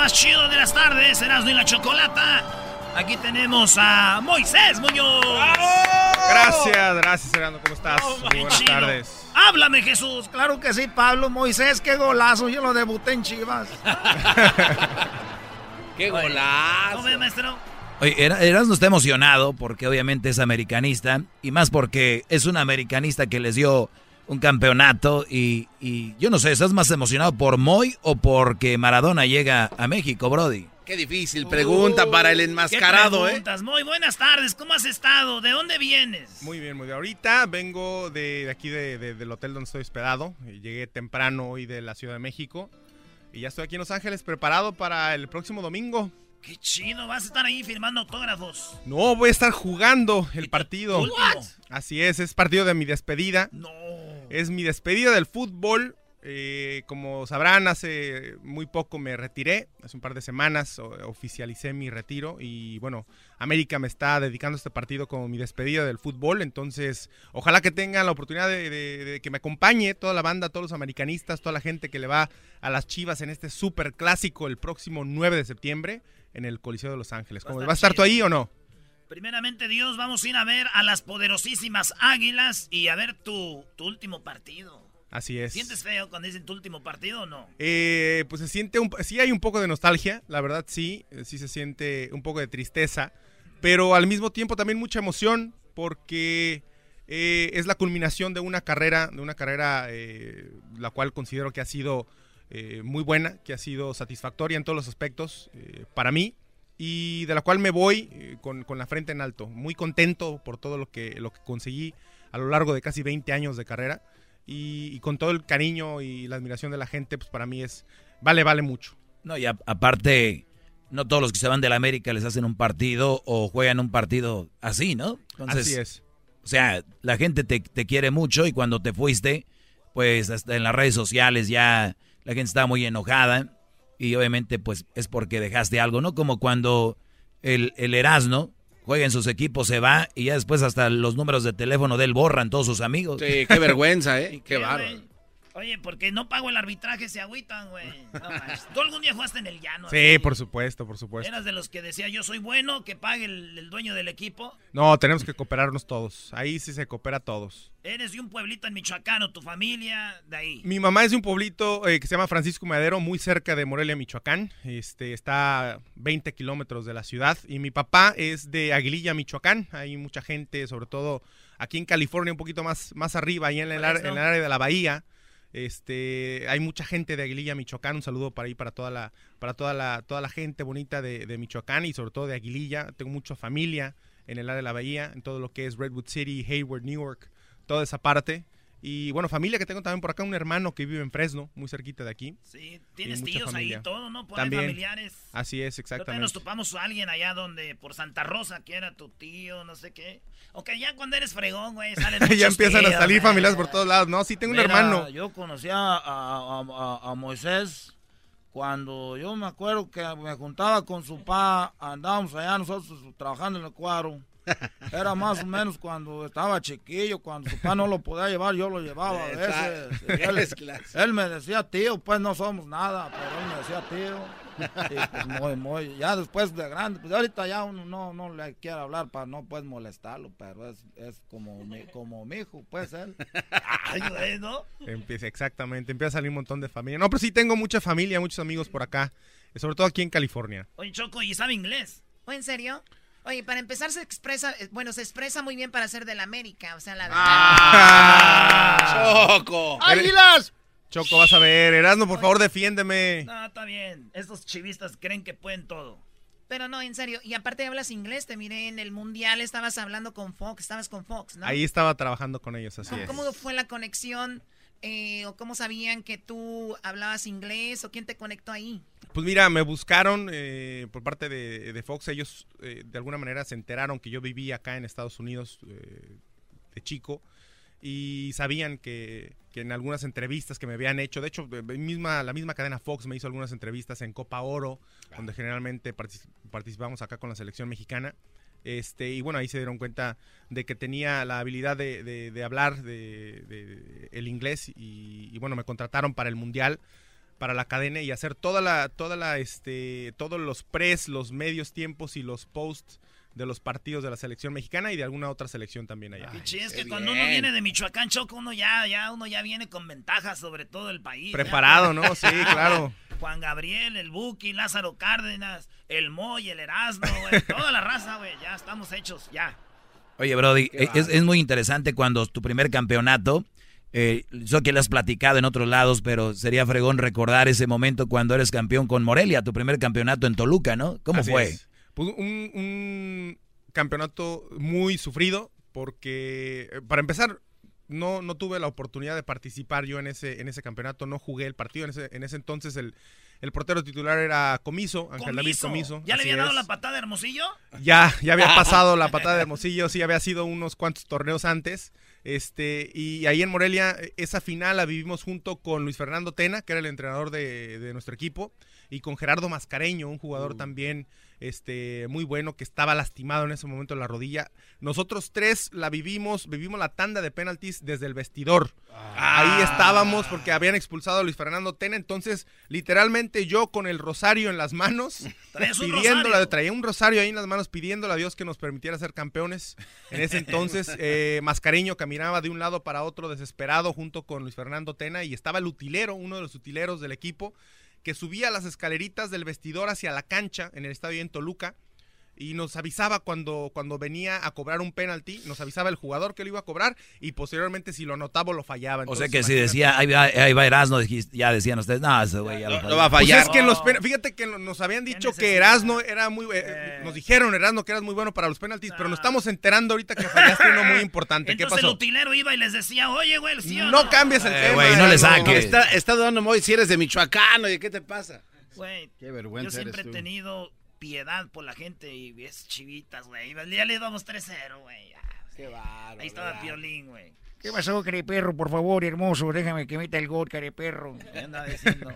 Más chido de las tardes, Erasmo y la Chocolata. Aquí tenemos a Moisés Muñoz. Gracias, gracias, Erasmo. ¿Cómo estás? Muy buenas tardes. Háblame, Jesús. Claro que sí, Pablo. Moisés, qué golazo. Yo lo debuté en Chivas. ¡Qué golazo! ¿Cómo maestro? Oye, Erasmo está emocionado porque obviamente es americanista y más porque es un americanista que les dio un campeonato y, y, yo no sé, ¿estás más emocionado por Moy o porque Maradona llega a México, Brody? Qué difícil pregunta para el enmascarado, ¿qué ¿eh? Muy buenas tardes, ¿cómo has estado? ¿De dónde vienes? Muy bien, muy bien. Ahorita vengo de, aquí de, del hotel donde estoy hospedado. Llegué temprano hoy de la Ciudad de México y ya estoy aquí en Los Ángeles preparado para el próximo domingo. Qué chido, vas a estar ahí firmando autógrafos. No, voy a estar jugando el partido. Así es, es partido de mi despedida. No. Es mi despedida del fútbol. Eh, como sabrán, hace muy poco me retiré, hace un par de semanas oficialicé mi retiro y bueno, América me está dedicando este partido como mi despedida del fútbol, entonces ojalá que tengan la oportunidad de, que me acompañe toda la banda, todos los americanistas, toda la gente que le va a las Chivas en este super clásico el próximo 9 de septiembre en el Coliseo de Los Ángeles. ¿Va a estar tú ahí o no? Primeramente, Dios, vamos a ir a ver a las poderosísimas Águilas y a ver tu, tu último partido. Así es. ¿Sientes feo cuando dicen tu último partido o no? Eh, pues se siente un, sí hay un poco de nostalgia, la verdad sí, eh, sí se siente un poco de tristeza, pero al mismo tiempo también mucha emoción porque eh, es la culminación de una carrera, de una carrera la cual considero que ha sido muy buena, que ha sido satisfactoria en todos los aspectos para mí y de la cual me voy eh, con, la frente en alto, muy contento por todo lo que, lo que conseguí a lo largo de casi 20 años de carrera y, con todo el cariño y la admiración de la gente, pues para mí es, vale, vale mucho. No, y aparte, no todos los que se van de la América les hacen un partido o juegan un partido así, ¿no? así es. O sea, la gente te, te quiere mucho y cuando te fuiste, pues hasta en las redes sociales ya la gente estaba muy enojada y obviamente pues es porque dejaste algo, ¿no? Como cuando el, el Erasmo juega en sus equipos, se va y ya después hasta los números de teléfono de él borran todos sus amigos. Sí, qué vergüenza, ¿eh? qué, qué Oye, porque no pago el arbitraje, se agüitan, güey. No, ¿Tú algún día jugaste en el llano? Sí, por supuesto, por supuesto. ¿Eras de los que decía yo soy bueno, que pague el, dueño del equipo? No, tenemos que cooperarnos todos. Ahí sí se coopera todos. ¿Eres de un pueblito en Michoacán o tu familia de ahí? Mi mamá es de un pueblito eh, que se llama Francisco Madero, muy cerca de Morelia, Michoacán. Este, está a 20 kilómetros de la ciudad. Y mi papá es de Aguililla, Michoacán. Hay mucha gente, sobre todo aquí en California, un poquito más, más arriba, ahí en el, en el área de la bahía. Este, hay mucha gente de Aguililla, Michoacán. Un saludo para ahí para toda la, para toda la, toda la gente bonita de, de Michoacán y sobre todo de Aguililla. Tengo mucha familia en el área de la bahía, en todo lo que es Redwood City, Hayward, Newark, toda esa parte. Y bueno, familia que tengo también por acá, un hermano que vive en Fresno, muy cerquita de aquí. Sí, tienes tíos ahí y todo, ¿no? también, familiares. Así es, exactamente. nos topamos a alguien allá donde, por Santa Rosa, que era tu tío, no sé qué. Ok, ya cuando eres fregón, güey, salen Ya empiezan a salir familias por todos lados, ¿no? Sí, tengo un hermano. Yo conocía a, a, Moisés cuando yo me acuerdo que me juntaba con su pa, andábamos allá nosotros trabajando en el cuadro. Era más o menos cuando estaba chiquillo, cuando su papá no lo podía llevar, yo lo llevaba a veces. Él, me decía tío, pues no somos nada, pero él me decía tío. Y pues muy, ya después de grande, pues ahorita ya uno no, no le quiere hablar para no pues molestarlo, pero es, es como, mi, como mi hijo, pues él. Ay, ¿no? Empieza, exactamente, empieza a salir un montón de familia. No, pero sí tengo mucha familia, muchos amigos por acá, sobre todo aquí en California. Oye, Choco, ¿y sabe inglés? ¿O en serio? Oye, para empezar se expresa, eh, bueno, se expresa muy bien para ser del América, o sea, la verdad. ¡Ah! ¡Choco! ¡Águilas! Choco, vas a ver. Erasmo, por favor, defiéndeme. No, está bien. Estos chivistas creen que pueden todo. Pero no, en serio. Y aparte hablas inglés. Te miré en el Mundial, estabas hablando con Fox, estabas con Fox, ¿no? Ahí estaba trabajando con ellos, así es. ¿Cómo fue la conexión? Eh, ¿O cómo sabían que tú hablabas inglés? ¿O quién te conectó ahí? Pues mira, me buscaron eh, por parte de, Fox. Ellos eh, de alguna manera se enteraron que yo vivía acá en Estados Unidos eh, de chico y sabían que, en algunas entrevistas que me habían hecho, de hecho, misma, la misma cadena Fox me hizo algunas entrevistas en Copa Oro, donde generalmente participamos acá con la selección mexicana. Este, y bueno, ahí se dieron cuenta de que tenía la habilidad de, hablar de, el inglés y, y, bueno, me contrataron para el Mundial para la cadena y hacer toda la, toda la, este, todos los pres, los medios tiempos y los posts de los partidos de la selección mexicana y de alguna otra selección también allá. Y es que cuando uno viene de Michoacán, Choco, uno ya, ya, uno ya viene con ventajas sobre todo el país. Preparado, ¿no? Sí, claro. Juan Gabriel, el Buki, Lázaro Cárdenas, el Moy, el Erasmo, güey, toda la raza, güey, ya estamos hechos, ya. Oye, Brody, es, es, muy interesante cuando tu primer campeonato, eh, yo que lo has platicado en otros lados, pero sería fregón recordar ese momento cuando eres campeón con Morelia, tu primer campeonato en Toluca, ¿no? ¿Cómo fue? Pues un, un, campeonato muy sufrido porque, eh, para empezar, no, no tuve la oportunidad de participar yo en ese, en ese campeonato, no jugué el partido. En ese, en ese entonces el, el portero titular era Comiso, Ángel David Comiso. ¿Ya le había dado la patada de Hermosillo? Ya, ya había pasado la patada de Hermosillo, sí, había sido unos cuantos torneos antes. Este, y ahí en Morelia, esa final la vivimos junto con Luis Fernando Tena, que era el entrenador de, de nuestro equipo, y con Gerardo Mascareño, un jugador uh. también este, muy bueno, que estaba lastimado en ese momento en la rodilla. Nosotros tres la vivimos, vivimos la tanda de penaltis desde el vestidor. Ah. Ahí estábamos porque habían expulsado a Luis Fernando Tena, entonces literalmente yo con el rosario en las manos, pidiéndole, traía un rosario ahí en las manos pidiéndole a Dios que nos permitiera ser campeones. En ese entonces, eh, Mascareño caminaba de un lado para otro desesperado junto con Luis Fernando Tena y estaba el utilero, uno de los utileros del equipo que subía las escaleritas del vestidor hacia la cancha en el estadio en Toluca y nos avisaba cuando, cuando venía a cobrar un penalti, nos avisaba el jugador que lo iba a cobrar y posteriormente si lo anotaba o lo fallaba. o sea que si decía, ahí va, ahí va Erasno, ya decían ustedes, no, ese güey ya lo, va a fallar. Pues es que los fíjate que nos habían dicho que Erasno era muy, eh, eh. nos dijeron Erasno que eras muy bueno para los penaltis, pero nos ah. estamos enterando ahorita que fallaste uno muy importante. ¿Qué pasó? el utilero iba y les decía, oye, güey, ¿sí no, cambies el eh, tema. Güey, no le saques. Está, está dando muy si eres de Michoacán, oye, ¿qué te pasa? Güey, qué vergüenza yo siempre he tenido piedad por la gente y es chivitas, güey. Ya le damos 3-0, güey. Qué bárbaro. Ahí estaba Piolín, güey. ¿Qué pasó, perro? Por favor, hermoso, déjame que meta el gol, careperro. ¿Qué anda diciendo?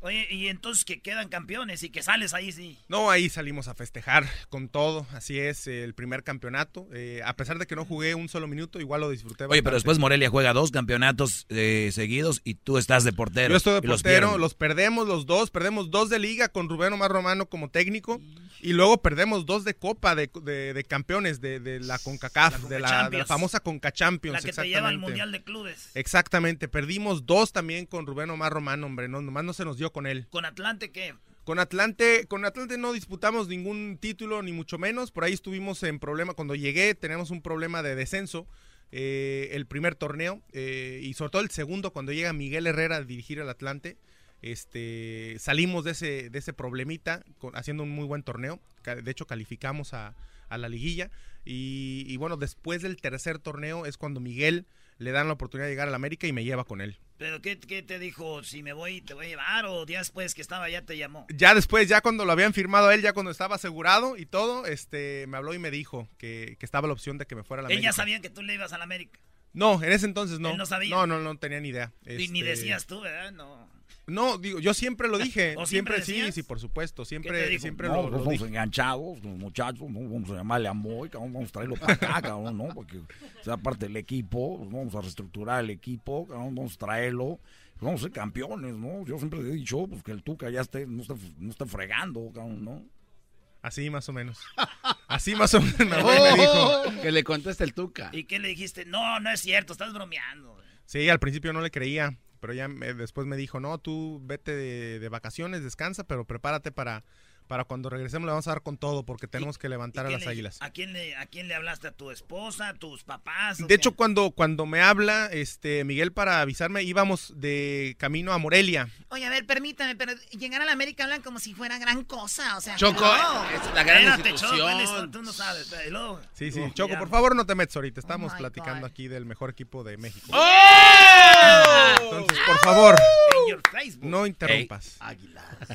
Oye, y entonces que quedan campeones y que sales ahí, sí. No, ahí salimos a festejar con todo. Así es, el primer campeonato. Eh, a pesar de que no jugué un solo minuto, igual lo disfruté. Oye, pero después Morelia juega dos campeonatos eh, seguidos y tú estás de portero. Yo estoy de portero, los, perdemos los dos. Perdemos dos de liga con Rubén Omar Romano como técnico. Y luego perdemos dos de copa de, de, campeones de, la CONCACAF, de, la, famosa CONCA Champions. Lleva al Mundial de Clubes. Exactamente. Perdimos dos también con Rubén Omar Romano, hombre. No, nomás no se nos dio con él. ¿Con Atlante qué? Con Atlante, con Atlante no disputamos ningún título, ni mucho menos. Por ahí estuvimos en problema. Cuando llegué, tenemos un problema de descenso. Eh, el primer torneo eh, y sobre todo el segundo, cuando llega Miguel Herrera a dirigir al Atlante. Este, salimos de ese, de ese problemita haciendo un muy buen torneo. De hecho, calificamos a, la liguilla. Y, y, bueno, después del tercer torneo es cuando Miguel le dan la oportunidad de llegar al América y me lleva con él. ¿Pero qué, te dijo? ¿Si me voy, te voy a llevar? ¿O días después que estaba ya te llamó? Ya después, ya cuando lo habían firmado él, ya cuando estaba asegurado y todo, este, me habló y me dijo que, estaba la opción de que me fuera a la América. ¿Ella sabía que tú le ibas a la América? No, en ese entonces no. no sabía? No, no, no tenía ni idea. Ni este, decías tú, ¿verdad? No. No, digo, yo siempre lo dije. siempre, sí, sí, por supuesto. Siempre, siempre no, lo, pues vamos enganchados, los muchachos, vamos a llamarle a Moy, vamos a traerlo para acá, cabrón, ¿no? Porque sea parte del equipo, pues vamos a reestructurar el equipo, vamos a traerlo, pues vamos a ser campeones, ¿no? Yo siempre he dicho pues, que el Tuca ya esté, no, esté, no esté fregando, cabrón, ¿no? Así más o menos. Así más o menos me dijo. Que le conteste el Tuca. ¿Y qué le dijiste? No, no es cierto, estás bromeando. Sí, al principio no le creía pero ya después me dijo, no, tú vete de, vacaciones, descansa, pero prepárate para, para cuando regresemos le vamos a dar con todo porque tenemos que levantar a las águilas. ¿a quién, le, ¿A quién le hablaste? ¿A tu esposa? ¿A tus papás? De hecho, cuando, cuando me habla este Miguel para avisarme, íbamos de camino a Morelia. Oye, a ver, permítame, pero llegar a la América hablan como si fuera gran cosa, o sea... Choco, es la gran institución. tú no sabes. Sí, sí, Choco, por favor no te metas ahorita, estamos oh platicando aquí del mejor equipo de México. ¡Oh! Entonces, por favor, no interrumpas.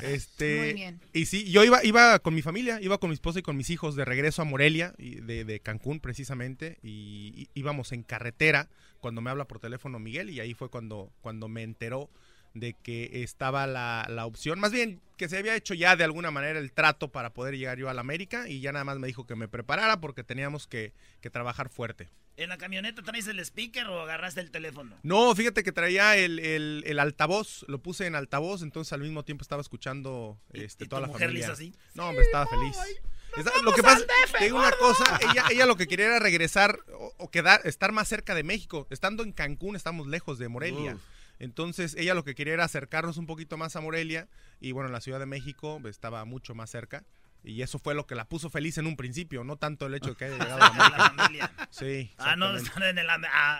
Este, Muy bien. Y sí, yo iba, iba con mi familia, iba con mi esposa y con mis hijos de regreso a Morelia, de, de Cancún precisamente, y, íbamos en carretera cuando me habla por teléfono Miguel y ahí fue cuando, cuando me enteró de que estaba la, la, opción, más bien que se había hecho ya de alguna manera el trato para poder llegar yo a la América y ya nada más me dijo que me preparara porque teníamos que, que trabajar fuerte. ¿En la camioneta traes el speaker o agarraste el teléfono? No, fíjate que traía el, el, altavoz, lo puse en altavoz, entonces al mismo tiempo estaba escuchando este, toda la mujer familia. así? No, hombre, estaba feliz. lo que pasa, que una cosa, ella, ella lo que quería era regresar o, quedar, estar más cerca de México. Estando en Cancún, estamos lejos de Morelia. Entonces, ella lo que quería era acercarnos un poquito más a Morelia y bueno, la Ciudad de México estaba mucho más cerca. Y eso fue lo que la puso feliz en un principio, no tanto el hecho de que haya llegado a la América. Sí. Ah, no, en el,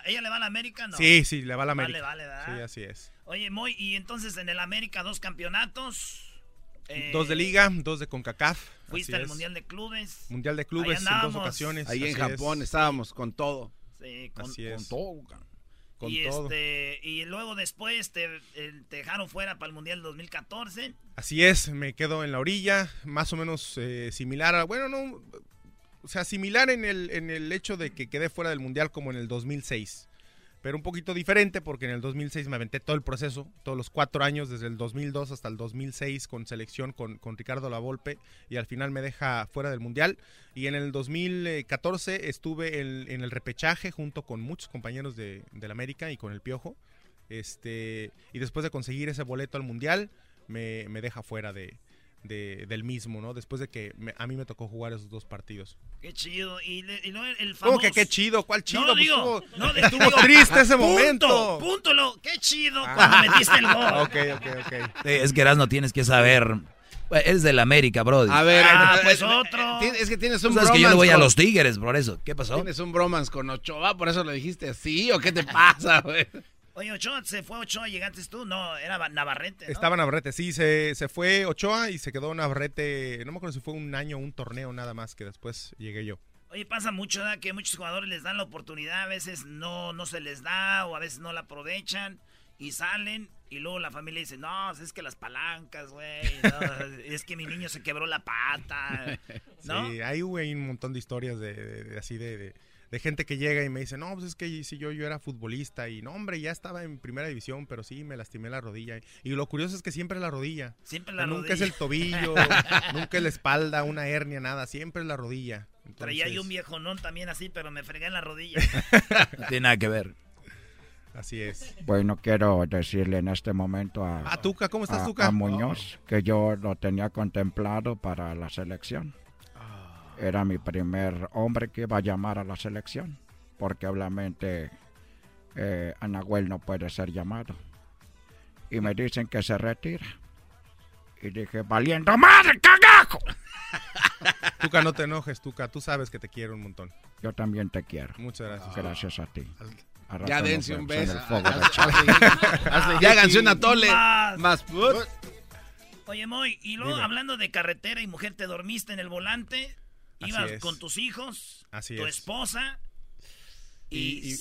¿ella le va a la América? No. Sí, sí, le va a la América. Vale, vale, Sí, así es. Oye, Moy, y entonces en el América dos campeonatos. dos de liga, dos de CONCACAF. Fuiste al Mundial de Clubes. Mundial de Clubes en dos ocasiones. Ahí en Japón estábamos con todo. Sí, con, con todo y, Este, y luego después te, dejaron fuera para el Mundial 2014. Así es, me quedo en la orilla, más o menos eh, similar a, bueno, no, o sea, similar en el, en el hecho de que quedé fuera del Mundial como en el 2006 pero un poquito diferente porque en el 2006 me aventé todo el proceso, todos los cuatro años, desde el 2002 hasta el 2006 con selección con, con Ricardo Lavolpe y al final me deja fuera del Mundial. Y en el 2014 estuve en, el repechaje junto con muchos compañeros de, del América y con el Piojo. Este, y después de conseguir ese boleto al Mundial, me, me deja fuera de, de, del mismo, ¿no? Después de que a mí me tocó jugar esos dos partidos. Qué chido. Y, no el famoso... ¿Cómo que qué chido? ¿Cuál chido? No, pues digo, estuvo, no, estuvo triste ese momento. Punto, lo, qué chido ah. cuando metiste el gol. ok, ok, ok. es que eras no tienes que saber. Eres del América, bro. A ver, ah, pues otro. Es que tienes un bromance. Es que yo le voy a los Tigres, por eso. ¿Qué pasó? Tienes un bromance con Ochoa, por eso lo dijiste así, ¿o qué te pasa, güey? Oye, Ochoa, ¿se fue Ochoa? ¿Llegaste tú? No, era Navarrete. ¿no? Estaba Navarrete, sí, se, se fue Ochoa y se quedó Navarrete. No me acuerdo si fue un año o un torneo nada más que después llegué yo. Oye, pasa mucho ¿da? que muchos jugadores les dan la oportunidad, a veces no, no se les da o a veces no la aprovechan y salen y luego la familia dice, no, es que las palancas, güey, es que mi niño se quebró la pata, ¿no? Sí, hay, un montón de historias de, así de de gente que llega y me dice, no, pues es que si yo, yo era futbolista y no, hombre, ya estaba en primera división, pero sí, me lastimé la rodilla. Y lo curioso es que siempre es la rodilla. Siempre la nunca rodilla. es el tobillo, nunca es la espalda, una hernia, nada, siempre es la rodilla. Traía yo un viejo non también así, pero me fregué en la rodilla. no tiene nada que ver. Así es. Bueno, quiero decirle en este momento a, a Tuca, ¿cómo estás, Tuca? A Muñoz que yo lo tenía contemplado para la selección era mi primer hombre que iba a llamar a la selección, porque obviamente eh, Anahuel no puede ser llamado. Y me dicen que se retira. Y dije, valiendo madre, cagajo. Tuca, no te enojes, Tuca. Tú sabes que te quiero un montón. Yo también te quiero. Muchas gracias. Gracias a ti. ya dense un beso. ya háganse una tole. Más. Oye, Moy, y luego hablando de carretera y mujer, ¿te dormiste en el volante? Ibas con tus hijos, tu esposa y...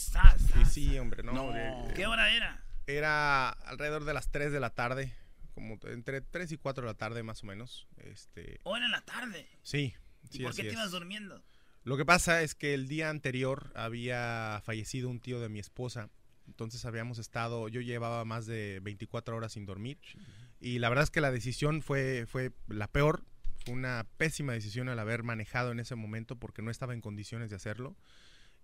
sí, hombre, no. ¿Qué hora era? Era alrededor de las 3 de la tarde, como entre 3 y 4 de la tarde más o menos. Este... ¿O era en la tarde? Sí. ¿Y por qué te ibas durmiendo? Lo que pasa es que el día anterior había fallecido un tío de mi esposa. Entonces habíamos estado, yo llevaba más de 24 horas sin dormir. Y la verdad es que la decisión fue, fue la peor fue una pésima decisión el haber manejado en ese momento porque no estaba en condiciones de hacerlo.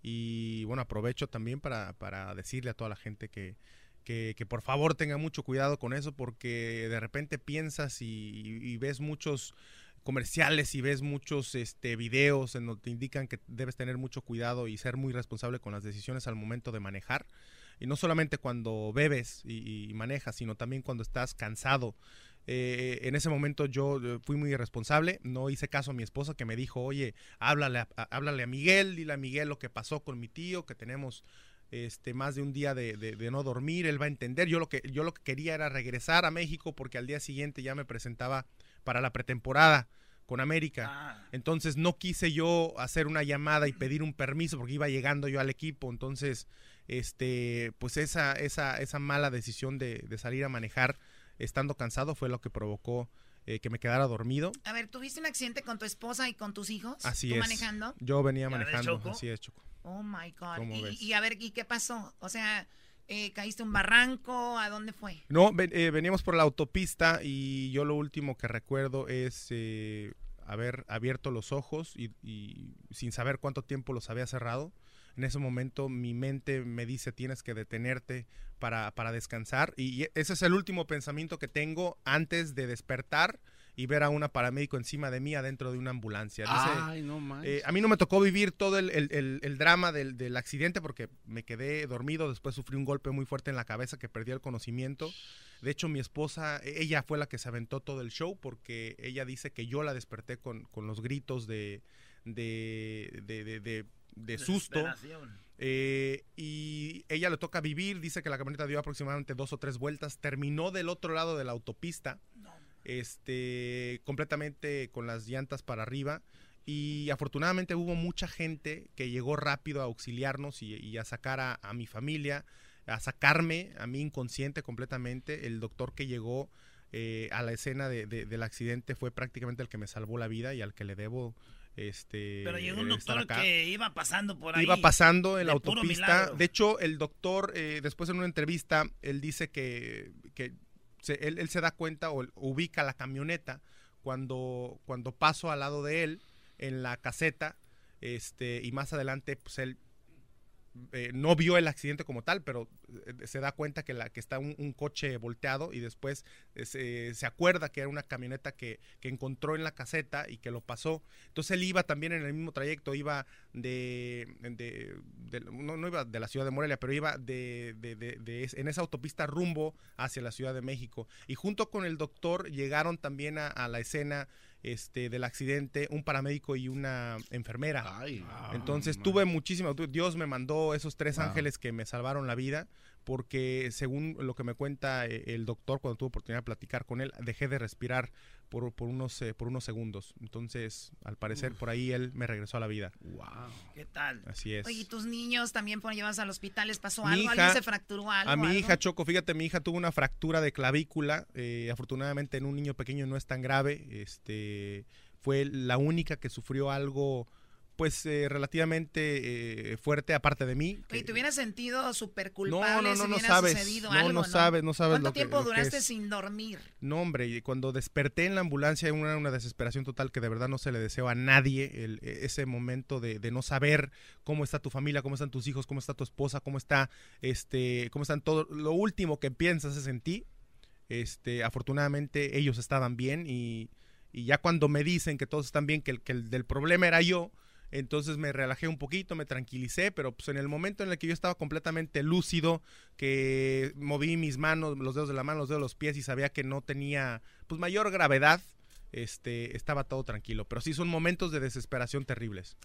Y bueno, aprovecho también para, para decirle a toda la gente que, que, por favor tenga mucho cuidado con eso porque de repente piensas y, ves muchos comerciales y ves muchos este, videos en donde te indican que debes tener mucho cuidado y ser muy responsable con las decisiones al momento de manejar. Y no solamente cuando bebes y manejas, sino también cuando estás cansado eh, en ese momento yo eh, fui muy irresponsable, no hice caso a mi esposa que me dijo, oye, háblale a, háblale a Miguel, dile a Miguel lo que pasó con mi tío, que tenemos este, más de un día de, no dormir, él va a entender. Yo lo, que, yo lo que quería era regresar a México porque al día siguiente ya me presentaba para la pretemporada con América. Ah. Entonces no quise yo hacer una llamada y pedir un permiso porque iba llegando yo al equipo. Entonces, este, pues esa, esa, esa mala decisión de, de salir a manejar estando cansado fue lo que provocó eh, que me quedara dormido. A ver, ¿tuviste un accidente con tu esposa y con tus hijos? Así ¿Tú es. manejando? Yo venía manejando, así es, Choco. Oh, my God. Y, a ver, ¿y qué pasó? O sea, eh, ¿caíste un barranco? ¿A dónde fue? No, eh, veníamos por la autopista y yo lo último que recuerdo es haber abierto los ojos y, sin saber cuánto tiempo los había cerrado en ese momento mi mente me dice tienes que detenerte para, para descansar y ese es el último pensamiento que tengo antes de despertar y ver a una paramédico encima de mí adentro de una ambulancia. Ay, no eh, a mí no me tocó vivir todo el, drama del, accidente porque me quedé dormido, después sufrí un golpe muy fuerte en la cabeza que perdí el conocimiento. De hecho, mi esposa, e, ella fue la que se aventó todo el show porque ella dice que yo la desperté con, los gritos de, de, de, susto. Eh, y ella le toca vivir, dice que la camioneta dio aproximadamente dos o tres vueltas, terminó del otro lado de la autopista este, completamente con las llantas para arriba. Y afortunadamente hubo mucha gente que llegó rápido a auxiliarnos y, a sacar a, mi familia, a sacarme a mí inconsciente completamente. El doctor que llegó eh, a la escena del accidente fue prácticamente el que me salvó la vida y al que le debo este pero llegó un doctor que iba pasando por ahí iba pasando en la autopista. de hecho el doctor eh, después en una entrevista él dice que, que él, se da cuenta o ubica la camioneta cuando, cuando paso al lado de él en la caseta este, y más adelante pues él eh, no vio el accidente como tal, pero eh, se da cuenta que, la, que está un, coche volteado y después eh, se, acuerda que era una camioneta que, encontró en la caseta y que lo pasó. Entonces él iba también en el mismo trayecto, iba de, no, iba de la ciudad de Morelia, pero iba de, en esa autopista rumbo hacia la Ciudad de México. Y junto con el doctor llegaron también a la escena este, del accidente, un paramédico y una enfermera. Entonces tuve muchísimo, Dios me mandó esos tres ángeles que me salvaron la vida porque según lo que me cuenta eh, el doctor cuando tuve oportunidad de platicar con él, dejé de respirar por, por unos, eh, por unos segundos. Entonces, al parecer, por ahí él me regresó a la vida. ¡Wow! ¿Qué tal? Así es. Oye, ¿y tus niños también por llevarse al hospital les pasó algo? ¿Alguien se fracturó algo? A mi hija, Choco, fíjate, mi hija tuvo una fractura de clavícula. Eh, afortunadamente, en un niño pequeño no es tan grave. Este, fue la única que sufrió algo pues eh, relativamente eh, fuerte aparte de mí. ¿Y te hubieras sentido súper culpable no, no, no, no sabes, no, algo, no, sabes, no sabes ¿Cuánto tiempo duraste sin dormir? No, hombre, cuando desperté en la ambulancia una, una desesperación total que de verdad no se le deseo a nadie el, e, ese momento de, de, no saber cómo está tu familia, cómo están tus hijos, cómo está tu esposa, cómo está, este, cómo están todo. Lo último que piensas es en ti. Este, afortunadamente ellos estaban bien y, y ya cuando me dicen que todos están bien, que el, que el del problema era yo, entonces me relajé un poquito, me tranquilicé, pero pues en el momento en el que yo estaba completamente lúcido, que moví mis manos, los dedos de la mano, los dedos de los pies y sabía que no tenía pues mayor gravedad, este, estaba todo tranquilo. Pero sí son momentos de desesperación terribles.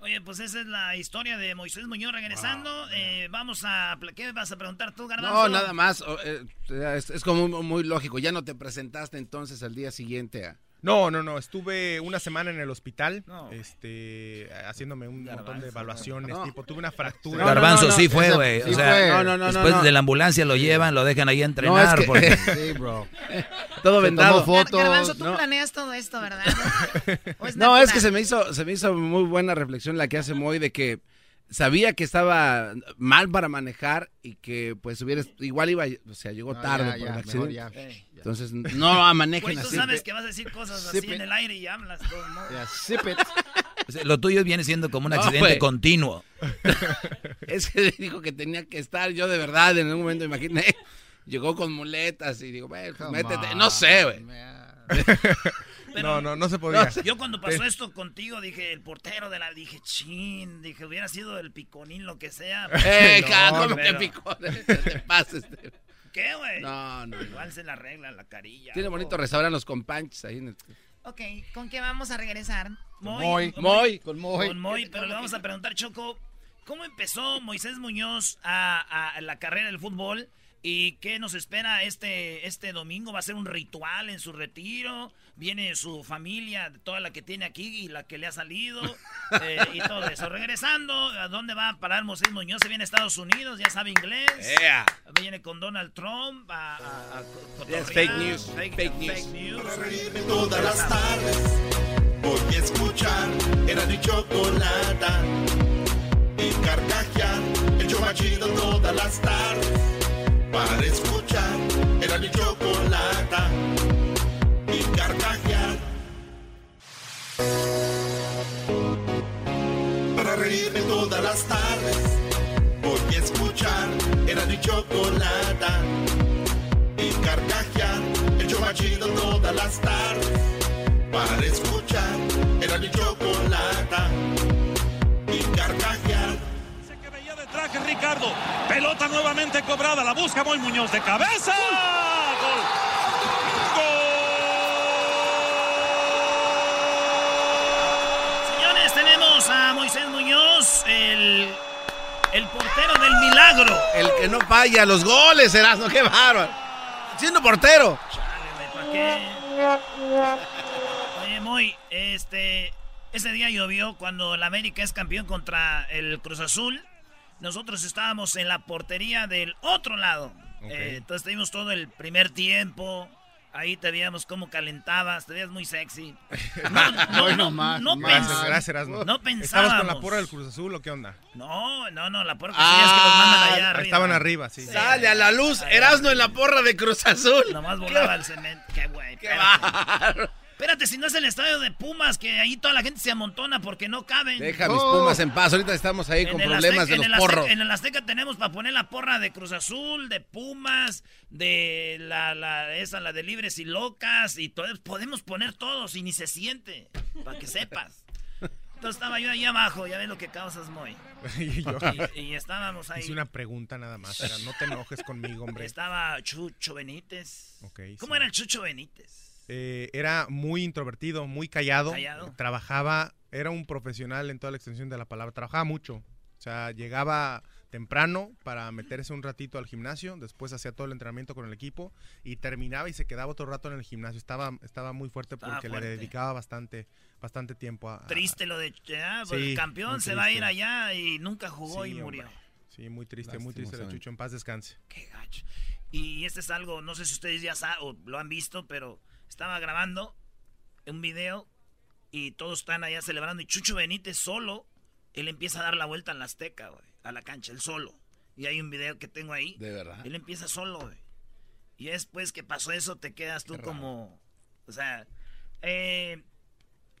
Oye, pues esa es la historia de Moisés Muñoz regresando. Eh, vamos a... ¿Qué vas a preguntar tú, Garbanzo? No, nada más. Eh, es, es, como muy, lógico. Ya no te presentaste entonces al día siguiente a... No, no, no. Estuve una semana en el hospital, este, haciéndome un montón de evaluaciones. Tipo, tuve una fractura. Garbanzo sí fue, güey. o sea, después de la ambulancia lo llevan, lo dejan ahí a entrenar. sí, bro. todo vendado. Fotos. Garbanzo, tú planeas todo esto, ¿verdad? no, es que se me hizo, se me hizo muy buena reflexión la que hace Moy de que sabía que estaba mal para manejar y que pues hubiera igual iba, o sea, llegó tarde por el accidente. Entonces, no manejen pues, así. tú sabes que vas a decir cosas así en el aire y hablas todo, ¿no? Lo tuyo viene siendo como un accidente continuo. es que dijo que tenía que estar. Yo de verdad en un momento imaginé. Llegó con muletas y digo, pues, métete. No sé, güey. No, no, no se podía. yo cuando pasó esto contigo dije, el portero de la, dije, chin, dije, hubiera sido el piconín, lo que sea. Eh, no, que piconín? te pases. ¿Qué, güey? No, no. Igual se la arregla la carilla. Tiene bonito restaurante los companches ahí en el... Ok, ¿con qué vamos a regresar? Moy. Moy. Con Moy. Con Moy, pero le vamos a preguntar, Choco, ¿cómo empezó Moisés Muñoz a, a la carrera del fútbol? ¿Y qué nos espera este, este domingo? ¿Va a ser un ritual en su retiro? Viene su familia, toda la que tiene aquí y la que le ha salido eh, y todo eso. Regresando, ¿a dónde va a parar Moisés Muñoz? Se viene a Estados Unidos, ya sabe inglés. Viene con Donald Trump a, a, fake news. Fake, news. Para reírme todas las tardes, voy a escuchar era mi chocolata y carcajear el chomachido todas las tardes para escuchar era mi chocolata y carcajear. Para reírme todas las tardes, voy a escuchar era mi chocolata y carcajear. El chomachido todas las tardes, para escuchar era mi chocolata Ricardo. Pelota nuevamente cobrada. La busca Moy Muñoz de cabeza. Gol. Señores, tenemos a Moisés Muñoz, el, el portero del milagro. El que no falla los goles, Erasmo, qué bárbaro. Siendo portero. Oye, Moy, este. Ese día llovió cuando el América es campeón contra el Cruz Azul. Nosotros estábamos en la portería del otro lado. Eh, entonces tuvimos todo el primer tiempo. Ahí te veíamos cómo calentabas, te veías muy sexy. No, no, no, no, no, Gracias, gracias, Erasmo. no pensábamos. ¿Estabas con la porra del Cruz Azul o qué onda? No, no, no, la porra que sí es que los mandan allá arriba. Estaban arriba, sí. Sale a la luz Erasmo en la porra de Cruz Azul. Nomás volaba el cemento. Qué güey. Qué espérate. si no es el estadio de Pumas, que ahí toda la gente se amontona porque no caben. Deja mis pumas en paz. Ahorita estamos ahí con problemas Azteca- de en los Azteca- porros. En el Azteca tenemos para poner la porra de Cruz Azul, de Pumas, de la, la esa, la de Libres y Locas, y todo. Podemos poner todos y ni se siente, para que sepas. Entonces estaba yo ahí abajo, ya ves lo que causas, Moy. y yo Y, y estábamos ahí. hice una pregunta nada más. era, no te enojes conmigo, hombre. Estaba Chucho Benítez. Ok, ¿Cómo sí. era el Chucho Benítez? Eh, era muy introvertido, muy callado. Callado. Trabajaba, era un profesional en toda la extensión de la palabra. Trabajaba mucho. O sea, llegaba temprano para meterse un ratito al gimnasio, después hacía todo el entrenamiento con el equipo y terminaba y se quedaba otro rato en el gimnasio. Estaba, estaba muy fuerte Estaba porque fuerte. le dedicaba bastante, bastante tiempo a... a- Triste lo de. ah, pues, Sí, el campeón se va a ir allá y nunca jugó Sí, y murió. hombre. Sí, muy triste, muy triste de. Chucho. En paz descanse. Qué gacho. Y este es algo, no sé si ustedes ya saben o lo han visto, pero estaba grabando un video y todos están allá celebrando. Y Chucho Benítez solo, él empieza a dar la vuelta en la Azteca, güey, a la cancha, él solo. Y hay un video que tengo ahí. De verdad. Él empieza solo, güey. Y después que pasó eso, te quedas tú como. O sea, eh,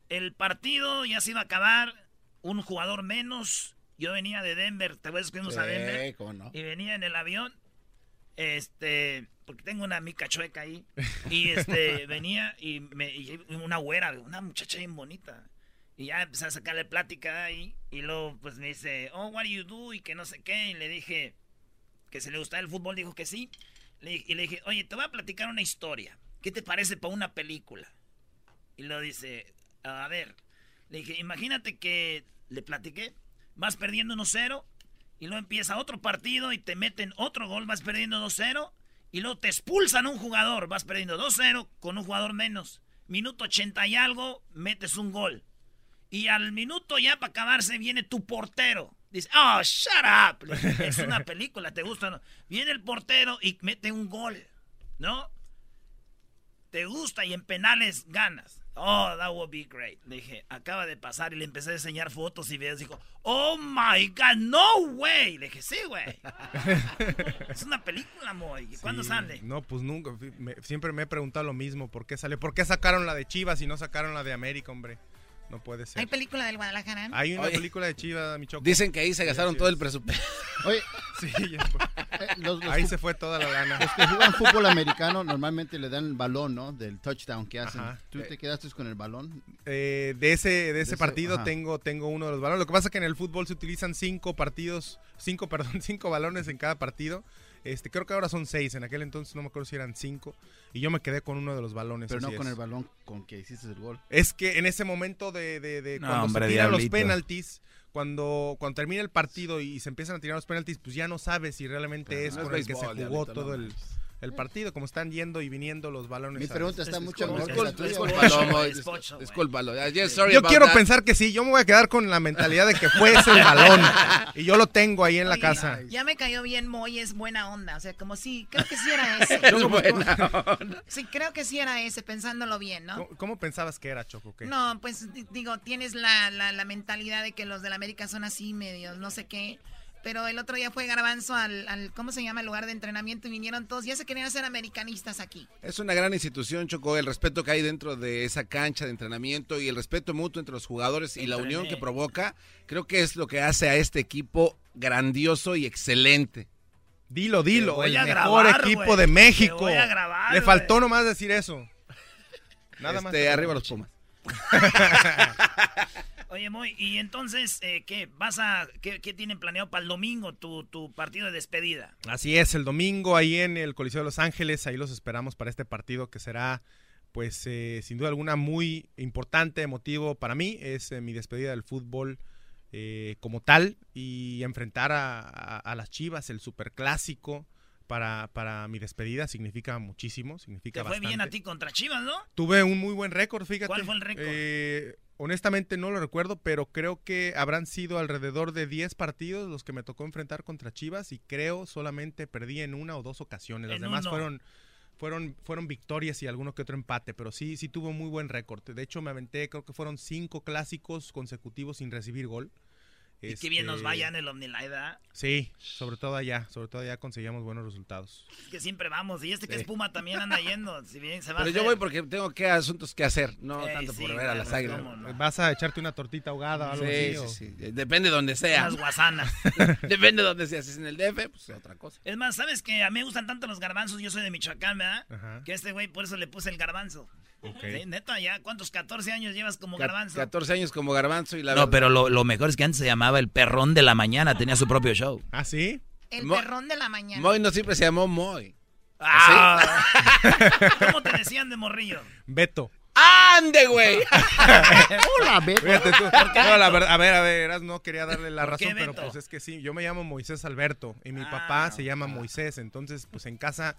el partido ya se iba a acabar, un jugador menos. Yo venía de Denver, te que fuimos a Denver. No. Y venía en el avión, este, porque tengo una mica chueca ahí. Y este, venía y, me, y una güera, una muchacha bien bonita. Y ya empecé a sacarle plática ahí. Y luego, pues me dice, oh, what do you do? Y que no sé qué. Y le dije que si le gustaba el fútbol, dijo que sí. Le y le dije, oye, te voy a platicar una historia. ¿Qué te parece para una película? Y lo dice, a ver. Le dije, imagínate que le platiqué, vas perdiendo 1-0 y luego empieza otro partido y te meten otro gol, vas perdiendo 2-0 y luego te expulsan un jugador, vas perdiendo 2-0 con un jugador menos. Minuto 80 y algo, metes un gol. Y al minuto ya para acabarse viene tu portero. Dice, oh, shut up. Es una película, ¿te gusta? o no? Viene el portero y mete un gol, ¿no? Te gusta y en penales ganas. Oh, that would be great. Le dije, acaba de pasar y le empecé a enseñar fotos y videos. Dijo, oh my God, no way. Le dije, sí, güey. es una película, Moy. ¿Y ¿Cuándo Sí, sale? No, pues nunca. me- siempre me he preguntado lo mismo. ¿Por qué sale? ¿Por qué sacaron la de Chivas y no sacaron la de América, hombre? No puede ser. ¿Hay película del Guadalajara? Hay una Oye. película de Chivas, mi choco. Dicen que ahí se gastaron todo el presupuesto. Oye, Sí, ya fue. eh, los, los Ahí se fue toda la lana. los que juegan fútbol americano normalmente le dan el balón, ¿no? Del touchdown que hacen. Ajá. ¿Tú te quedaste con el balón? Eh, de ese, de ese ese, partido ajá. tengo, tengo uno de los balones. Lo que pasa es que en el fútbol se utilizan cinco partidos, cinco, perdón, cinco balones en cada partido. Este, creo que ahora son seis. En aquel entonces no me acuerdo si eran cinco. Y yo me quedé con uno de los balones. Pero no con es. el balón con que hiciste el gol. Es que en ese momento de, de, de No, cuando hombre, se tiran los penaltis, cuando, cuando termina el partido y se empiezan a tirar los penaltis, pues ya no sabes si realmente Claro, es no es con el que se jugó diablito, todo no el, el partido, como están yendo y viniendo los balones. Mi pregunta está Es mucho mejor la Discúlpalo, Yo quiero that. pensar que sí, yo me voy a quedar con la mentalidad de que fue ese el balón. Y yo lo tengo ahí en la casa. Ya me cayó bien Moy, es buena onda. O sea, como si, creo que sí era ese. Es buena onda. Sí, creo que sí era ese, pensándolo bien, ¿no? ¿Cómo, cómo pensabas que era, Choco? ¿Qué? No, pues di- digo, tienes la, la, la mentalidad de que los del América son así medios, no sé qué. Pero el otro día fue Garbanzo al, al, ¿cómo se llama? El lugar de entrenamiento y vinieron todos. Ya se querían hacer americanistas aquí. Es una gran institución, Choco, el respeto que hay dentro de esa cancha de entrenamiento y el respeto mutuo entre los jugadores y la unión que provoca, creo que es lo que hace a este equipo grandioso y excelente. Dilo, dilo. voy El a mejor grabar, equipo de México. voy a grabar, Le faltó nomás decir eso. Nada más. Este, arriba los Pumas. Oye, Moy, y entonces, eh, ¿qué? ¿Vas a, qué, tienen planeado para el domingo, tu, tu partido de despedida? Así es, el domingo ahí en el Coliseo de Los Ángeles, ahí los esperamos para este partido que será, pues, eh, sin duda alguna muy importante, emotivo para mí. Es eh, mi despedida del fútbol eh, como tal y enfrentar a, a- a las Chivas, el superclásico. Para, para mi despedida significa muchísimo, significa Te fue bastante. bien a ti contra Chivas, ¿no? Tuve un muy buen récord, fíjate. ¿Cuál fue el récord? Eh, honestamente no lo recuerdo, pero creo que habrán sido alrededor de 10 partidos los que me tocó enfrentar contra Chivas y creo solamente perdí en una o dos ocasiones. Las En demás uno. fueron fueron fueron victorias y alguno que otro empate, pero sí sí tuvo muy buen récord. De hecho me aventé, creo que fueron cinco clásicos consecutivos sin recibir gol. Y qué bien nos Este, vaya en el OmniLive, ¿verdad? Sí, sobre todo allá, sobre todo allá conseguíamos buenos resultados. Es que siempre vamos. Y este que es Puma también anda yendo. Si bien se va Pero a yo hacer. voy porque tengo que asuntos que hacer, no Ey, tanto sí, por ver a las águilas. no. ¿Vas a echarte una tortita ahogada o algo Sí, así? sí, o- sí. Depende de donde sea. Unas guasanas. Depende de donde sea. Si es en el DF, pues es otra cosa. Es más, ¿sabes que a mí me gustan tanto los garbanzos? Yo soy de Michoacán, ¿verdad? Ajá. Que este güey, por eso le puse el garbanzo. Ok. Sí, neta, ya, ¿cuántos 14 años llevas como garbanzo? 14 años como garbanzo y la No, verdad- pero lo, lo mejor es que antes se llamaba el perrón de la mañana, tenía su propio show. ¿Ah, sí? El Mo- perrón de la mañana. Moy no siempre se llamó Moy. Ah. ¿Cómo te decían de morrillo? Beto. ¡Ande, güey! Hola, Beto. Fíjate tú. No, la verdad, a ver, a ver, Eras, no quería darle la ¿Por qué, razón, pero pues es que sí, yo me llamo Moisés Alberto y mi Ah, papá se llama Moisés, entonces pues en casa,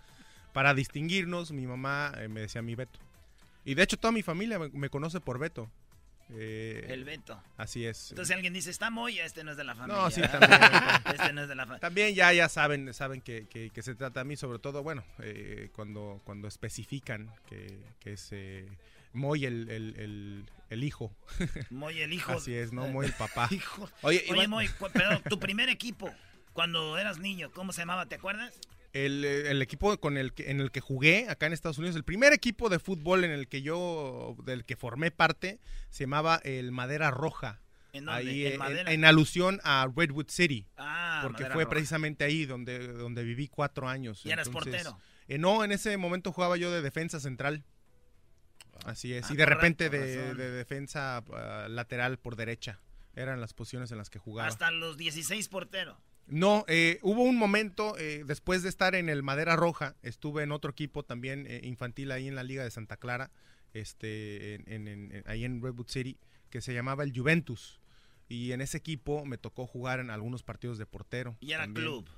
para distinguirnos, mi mamá eh, me decía mi Beto. Y de hecho toda mi familia me, me conoce por Beto. Eh, El Beto. Así es. Entonces alguien dice, está Moya, este no es de la familia. No, sí, también. Este no es de la familia. También ya, ya saben, saben que, que- que se trata a mí, sobre todo, bueno, eh, cuando, cuando especifican que, que es eh, Moy el, el- el- el hijo. Moy el hijo. Así es, no Moy el papá. Hijo. Oye, Oye, Moy, perdón, tu primer equipo, cuando eras niño, ¿cómo se llamaba? ¿Te acuerdas? El, eh, el equipo con el que, en el que jugué acá en Estados Unidos, el primer equipo de fútbol en el que yo, del que formé parte, se llamaba el Madera Roja. ¿En dónde? Ahí, ¿En eh, en alusión a Redwood City. Ah, porque Madera fue Roja. precisamente ahí donde, donde viví cuatro años. ¿Y eras Entonces, portero? eh, no, en ese momento jugaba yo de defensa central. Así es. Ah, y de con repente de, de defensa ah, lateral por derecha. Eran las posiciones en las que jugaba. Hasta los 16 porteros. No, eh, hubo un momento, eh, después de estar en el Madera Roja, estuve en otro equipo también eh, infantil ahí en la Liga de Santa Clara, este, en- en- en- ahí en Redwood City, que se llamaba el Juventus. Y en ese equipo me tocó jugar en algunos partidos de portero. Y era también. club.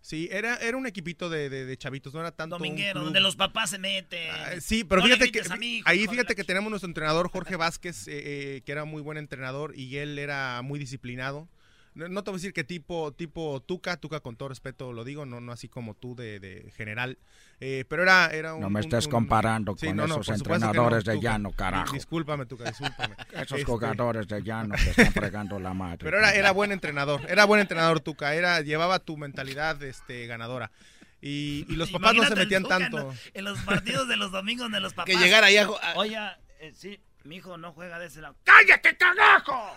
Sí, era, era un equipito de, de- de chavitos, no era tanto Dominguero, donde los papás se meten. Ah, sí, pero No fíjate que ahí fíjate que tenemos nuestro entrenador Jorge Vázquez, eh, eh, que era muy buen entrenador y él era muy disciplinado. No, no te voy a decir que tipo tipo Tuca, Tuca con todo respeto lo digo, no no así como tú de, de general, eh, pero era era un No me estés un- comparando Sí, con no, esos entrenadores no, de Tuca. llano, carajo. Discúlpame, Tuca, discúlpame. Esos Este, jugadores de llano que están fregando la madre. Pero era, era buen entrenador, era buen entrenador Tuca, era, llevaba tu mentalidad este, ganadora. Y, y los papás no se metían Tuca, tanto. ¿no? En los partidos de los domingos de los papás. Que llegara ahí a- Oye, eh, sí, mi hijo no juega de ese lado. ¡Cállate, carajo!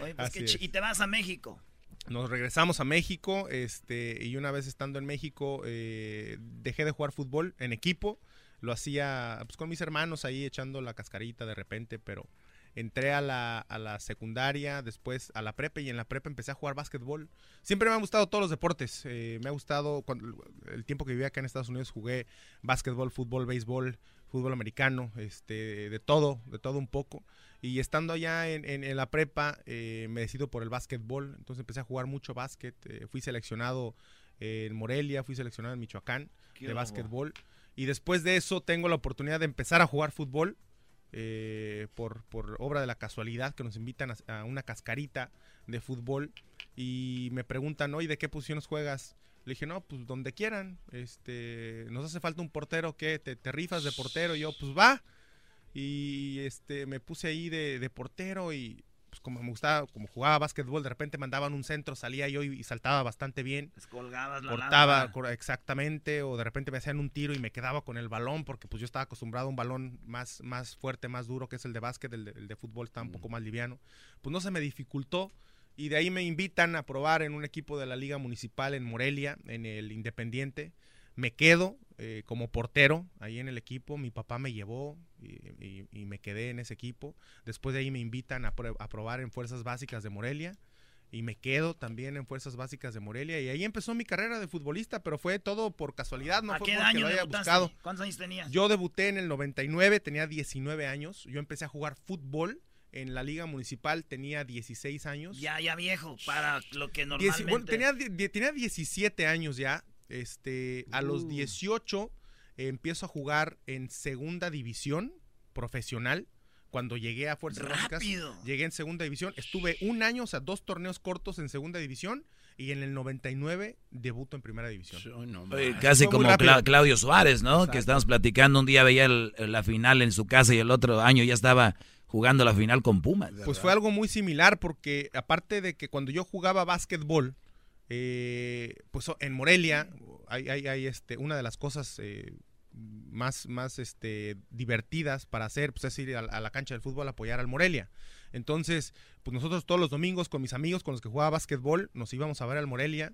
Oye, pues Así es. y te vas a México. Nos regresamos a México, este, y una vez estando en México, eh, dejé de jugar fútbol en equipo. Lo hacía pues, con mis hermanos ahí echando la cascarita de repente, pero entré a la, a la secundaria, después a la prepa y en la prepa empecé a jugar básquetbol. Siempre me han gustado todos los deportes. eh, me ha gustado, cuando, el tiempo que viví acá en Estados Unidos jugué básquetbol, fútbol, béisbol, fútbol americano, este, de todo, de todo un poco. Y estando allá en, en- en la prepa, eh, me decido por el básquetbol. Entonces empecé a jugar mucho básquet. eh, fui seleccionado en Morelia, fui seleccionado en Michoacán de básquetbol. Y después de eso tengo la oportunidad de empezar a jugar fútbol. eh, por, por obra de la casualidad que nos invitan a, a una cascarita de fútbol y me preguntan, oye, ¿de qué posiciones juegas? Le dije, no, pues donde quieran. Este, nos hace falta un portero, ¿qué? ¿Te, te rifas de portero? Y yo, pues va. Y este, me puse ahí de, de portero y pues como me gustaba, como jugaba básquetbol, de repente mandaban un centro, salía yo y, y saltaba bastante bien. Descolgabas la Cortaba cor- exactamente, o de repente me hacían un tiro y me quedaba con el balón, porque pues yo estaba acostumbrado a un balón más, más fuerte, más duro, que es el de básquet, el de, el de fútbol está un poco más liviano. Pues no se me dificultó Y de ahí me invitan a probar en un equipo de la Liga Municipal en Morelia, en el Independiente. Me quedo eh, como portero ahí en el equipo. Mi papá me llevó y, me quedé en ese equipo. Después de ahí me invitan a, a probar en Fuerzas Básicas de Morelia y me quedo también en Fuerzas Básicas de Morelia y ahí empezó mi carrera de futbolista, pero fue todo por casualidad, no ¿A fue qué porque año lo haya buscado. ¿Cuántos años tenías? Yo debuté en el 99, tenía 19 años, yo empecé a jugar fútbol en la liga municipal, tenía 16 años. Ya, ya viejo, para lo que normalmente... Dieci- bueno, tenía, tenía 17 años ya, este, a los Uh. 18 eh, empiezo a jugar en segunda división profesional. Cuando llegué a Fuerzas Básicas, Rápido. llegué en segunda división. Estuve un año, o sea, dos torneos cortos en segunda división. Y en el 99 debuto en primera división. Oye, casi Fue como. Cla- Claudio Suárez, ¿no? Que estábamos platicando, un día veía el- la final en su casa y el otro año ya estaba jugando la final con Pumas. Pues fue algo muy similar porque aparte de que cuando yo jugaba básquetbol, eh, pues en Morelia hay, hay- hay, este, una de las cosas eh, más, este, divertidas para hacer, pues es ir a, a la cancha del fútbol a apoyar al Morelia. Entonces, pues nosotros todos los domingos con mis amigos con los que jugaba básquetbol, nos íbamos a ver al Morelia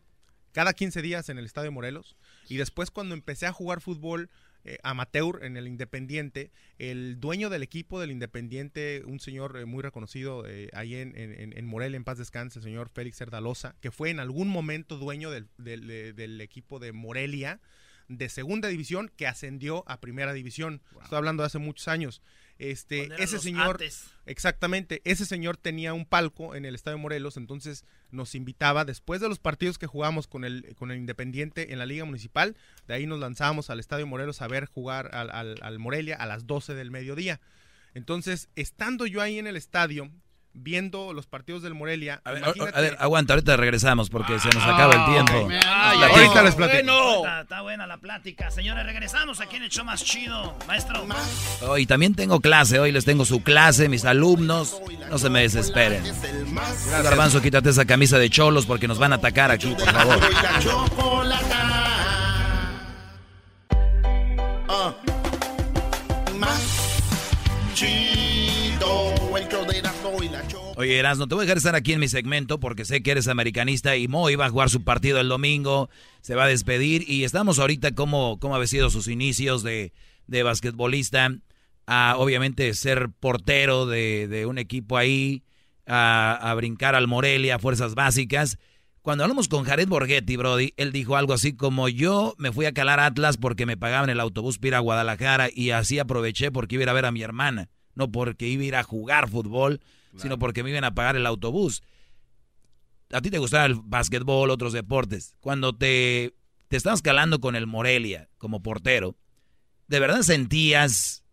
cada 15 días en el Estadio Morelos. Y después cuando empecé a jugar fútbol eh, amateur en el Independiente, el dueño del equipo del Independiente, un señor eh, muy reconocido eh, ahí en, en, en Morelia, en paz descanse, el señor Félix Erdalosa, que fue en algún momento dueño del, del- de- del equipo de Morelia de segunda división que ascendió a primera división. Estoy hablando de hace muchos años. Este, ese señor, exactamente, ese señor tenía un palco en el Estadio Morelos, entonces nos invitaba después de los partidos que jugamos con el, con el Independiente en la Liga Municipal, de ahí nos lanzábamos al Estadio Morelos a ver jugar al, al- al Morelia a las 12 del mediodía. Entonces, estando yo ahí en el estadio, viendo los partidos del Morelia, A ver, imagínate- a ver, aguanta, ahorita regresamos porque se nos acaba el tiempo. Ay, Platico. ahorita les platico. Está, está buena la plática. Señores, regresamos aquí en el show más chido. Maestro. Hoy también tengo clase, hoy les tengo su clase, mis alumnos. No se me desesperen. Garbanzo, quítate esa camisa de cholos porque nos van a atacar aquí, por favor. Oye, Erasno, te voy a dejar estar aquí en mi segmento porque sé que eres americanista y Mo iba a jugar su partido el domingo, se va a despedir y estamos ahorita como, como había sido sus inicios de, de basquetbolista, a obviamente ser portero de, de un equipo ahí, a, a brincar al Morelia, fuerzas básicas. Cuando hablamos con Jared Borghetti, Brody, él dijo algo así como yo me fui a calar Atlas porque me pagaban el autobús para ir a Guadalajara y así aproveché porque iba a ir a ver a mi hermana, no porque iba a ir a jugar fútbol, sino porque me iban a pagar el autobús. A ti te gustaba el básquetbol, otros deportes. Cuando te, te estabas calando con el Morelia como portero, ¿de verdad sentías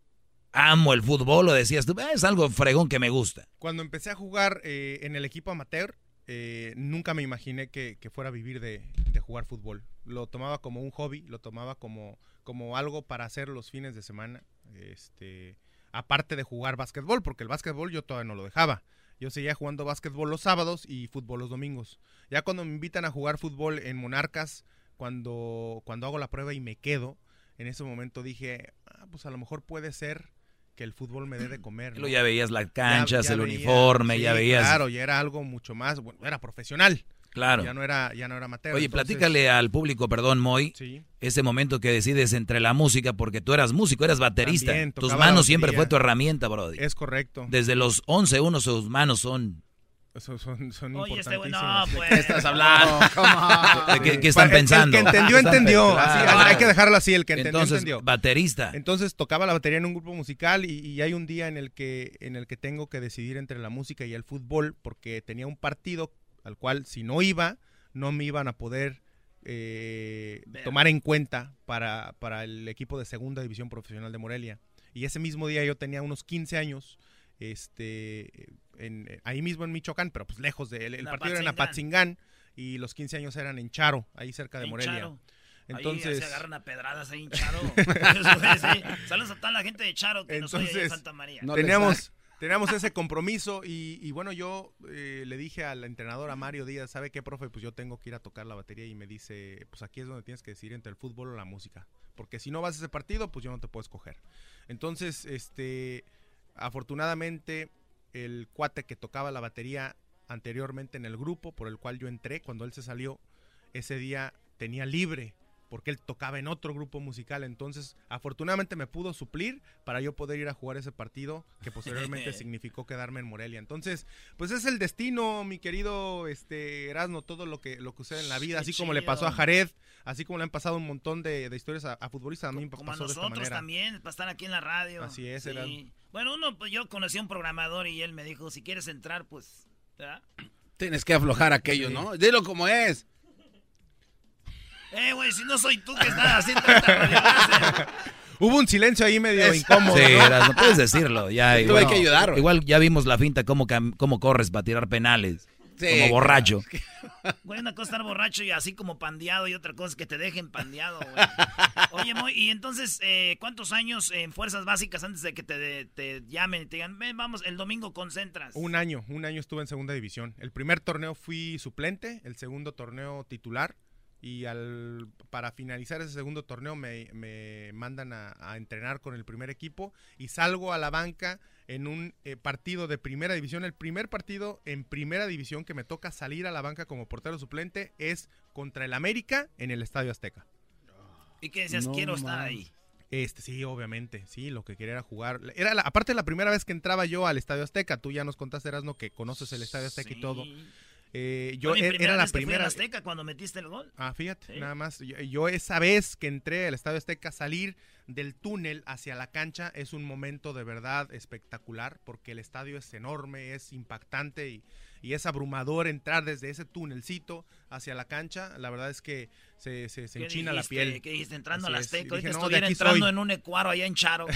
amo el fútbol o decías tú, "Ah, es algo fregón que me gusta? Cuando empecé a jugar eh, en el equipo amateur, eh, nunca me imaginé que, que fuera a vivir de, de jugar fútbol. Lo tomaba como un hobby, lo tomaba como, como algo para hacer los fines de semana. Este, aparte de jugar básquetbol, porque el básquetbol yo todavía no lo dejaba. Yo seguía jugando básquetbol los sábados y fútbol los domingos. Ya cuando me invitan a jugar fútbol en Monarcas, cuando, cuando hago la prueba y me quedo, en ese momento dije, "Ah, pues a lo mejor puede ser que el fútbol me dé de comer. ¿no?". ya veías las Ya- canchas, ya el veía- uniforme, sí, ya veías... Claro, ya era algo mucho más, bueno, era profesional. Claro. Ya no era, ya no era amateur. Oye, entonces- platícale al público, perdón, Moy, Sí. ese momento que decides entre la música, porque tú eras músico, eras baterista. También, Tus manos siempre fue tu herramienta, Brody. Es correcto. Desde los 11, uno, sus manos son... Son, son, son Oye, este no, pues. ¿Qué estás hablando? ¿De qué, qué están el- pensando? El, que entendió, entendió. Claro. Así, hay que dejarlo así, el que entendió, Entonces, entendió. baterista. Entonces tocaba la batería en un grupo musical y, y hay un día en el que en el que tengo que decidir entre la música y el fútbol porque tenía un partido al cual si no iba no me iban a poder eh, tomar en cuenta para, para el equipo de segunda división profesional de Morelia. Y ese mismo día yo tenía unos 15 años, este, en- ahí mismo en Michoacán, pero pues lejos de él. El partido era en Apatzingán y los 15 años eran en Charo, ahí cerca de en Morelia. Charo. Entonces, Ahí se agarran a pedradas ahí en Charo. Eso es, sí. Saludos a toda la gente de Charo que nos oye en Entonces, Santa María. No teníamos, teníamos ese compromiso y, bueno, yo eh, le dije al entrenador, a Mario Díaz, ¿sabe qué, profe? Pues yo tengo que ir a tocar la batería y me dice, pues aquí es donde tienes que decidir entre el fútbol o la música. Porque si no vas a ese partido, pues yo no te puedo escoger. Entonces, este, afortunadamente, el cuate que tocaba la batería anteriormente en el grupo por el cual yo entré. Cuando él se salió, ese día tenía libre porque él tocaba en otro grupo musical. Entonces, afortunadamente me pudo suplir para yo poder ir a jugar ese partido que posteriormente significó quedarme en Morelia. Entonces, pues es el destino, mi querido este Erasmo, todo lo que lo que sucede en la vida, así como le pasó a Jared, así como le han pasado un montón de, historias a, futbolistas, a mí como a nosotros también, para estar aquí en la radio. Así es, Bueno, uno, pues yo conocí a un programador y él me dijo, si quieres entrar, pues... Tienes que aflojar aquello, ¿no? Dilo como es. Eh, güey, si no soy tú que estás haciendo Hubo un silencio ahí medio incómodo. Sí, no puedes decirlo. Ya, igual, que ayudar. Igual ya vimos la finta, cómo, cómo corres para tirar penales. como borracho. Güey, una cosa estar borracho y así como pandeado y otra cosa es que te dejen pandeado, güey. Oye, Moy, y entonces, eh, ¿cuántos años en fuerzas básicas antes de que te, te llamen y te digan, ven, vamos, el domingo concentras? Un año, un año estuve en segunda división. El primer torneo fui suplente, el segundo torneo titular y al, para finalizar ese segundo torneo me, me mandan a, entrenar con el primer equipo y salgo a la banca en un eh, partido de primera división. El primer partido en primera división que me toca salir a la banca como portero suplente es contra el América en el Estadio Azteca. ¿Y qué decías? Quiero estar ahí. Este, sí, obviamente, sí, lo que quería era jugar. Era la, aparte la primera vez que entraba yo al Estadio Azteca, tú ya nos contaste, Erasno, que conoces el Estadio Azteca y todo. Eh, yo e-, era la primera. Azteca cuando metiste el gol. Ah, fíjate, nada más. Yo, esa vez que entré al Estadio Azteca, salir del túnel hacia la cancha es un momento de verdad espectacular porque el estadio es enorme, es impactante y, y es abrumador entrar desde ese túnelcito hacia la cancha. La verdad es que se, se, se enchina la piel. ¿Qué dijiste? Entrando al Azteca. Dije, no, entrando en un ecuaro allá en Charo.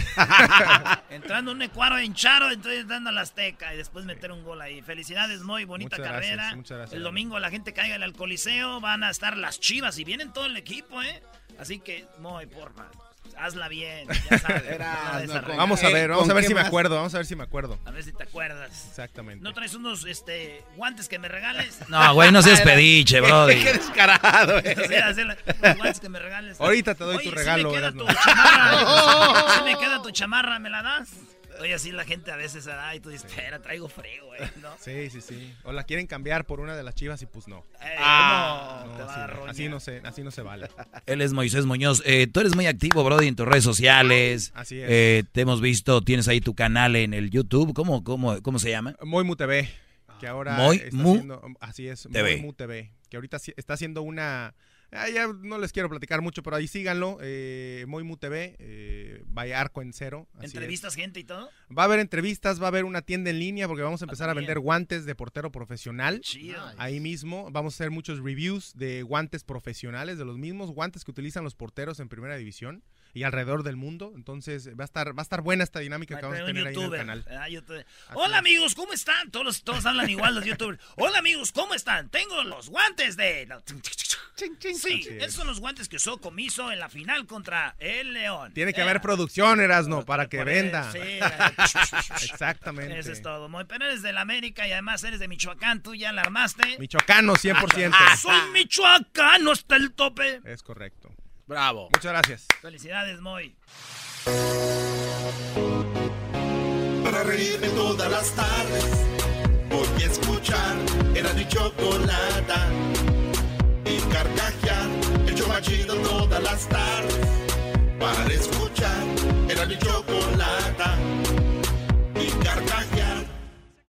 entrando en un ecuaro en Charo, entonces entrando al Azteca y después meter un gol ahí. Felicidades, muy bonita carrera. El domingo la gente caiga al Coliseo, van a estar las chivas y vienen todo el equipo, ¿eh? Así que, muy porfa hazla bien, ya sabes. vamos a ver, vamos a ver si me acuerdo, vamos a ver si me acuerdo. A ver si te acuerdas. Exactamente. ¿No traes unos este, guantes que me regales? No, güey, no seas pediche, bro. Qué descarado, eh. Los guantes que me regales. Ahorita te doy tu regalo. Si me queda tu chamarra, si me queda tu chamarra, ¿me la das? Oye, así la gente a veces da y tú dices, espera, traigo frío, güey, ¿no? Sí, sí, sí. O la quieren cambiar por una de las chivas y pues no. ah, no, así, no se, así no se vale. Él es Moisés Muñoz. Eh, tú eres muy activo, Brody, en tus redes sociales. Así es. Eh, te hemos visto, tienes ahí tu canal en el YouTube. ¿Cómo, cómo, cómo se llama? Moimu TV. Que ahora Muy así es, TV. Moimu TV. Que ahorita está haciendo una Ah, ya no les quiero platicar mucho, pero ahí síganlo. Eh, Moimu TV, eh, vaya arco en cero. ¿Entrevistas gente y todo? Va a haber entrevistas, va a haber una tienda en línea porque vamos a empezar a vender guantes de portero profesional. Ahí mismo vamos a hacer muchos reviews de guantes profesionales, de los mismos guantes que utilizan los porteros en primera división y alrededor del mundo. Entonces va a estar, va a estar buena esta dinámica que vamos a tener ahí en el canal. Ah, Hola amigos, ¿cómo están? Todos, todos hablan igual los youtubers. Hola amigos, ¿cómo están? Tengo los guantes de... Sí, esos son los guantes que usó Comiso en la final contra el León. Tiene que haber producción, Erasno, para que venda. Sí, Exactamente. Eso es todo. Pero eres del América y además eres de Michoacán, tú ya la armaste. Michoacano, 100%. Soy michoacano hasta el tope. Es correcto. Bravo. Muchas gracias. Felicidades, Moy. Para reírme todas las tardes, voy a escuchar era mi chocolata y carcajear el chomachido todas las tardes. Para escuchar era mi chocolata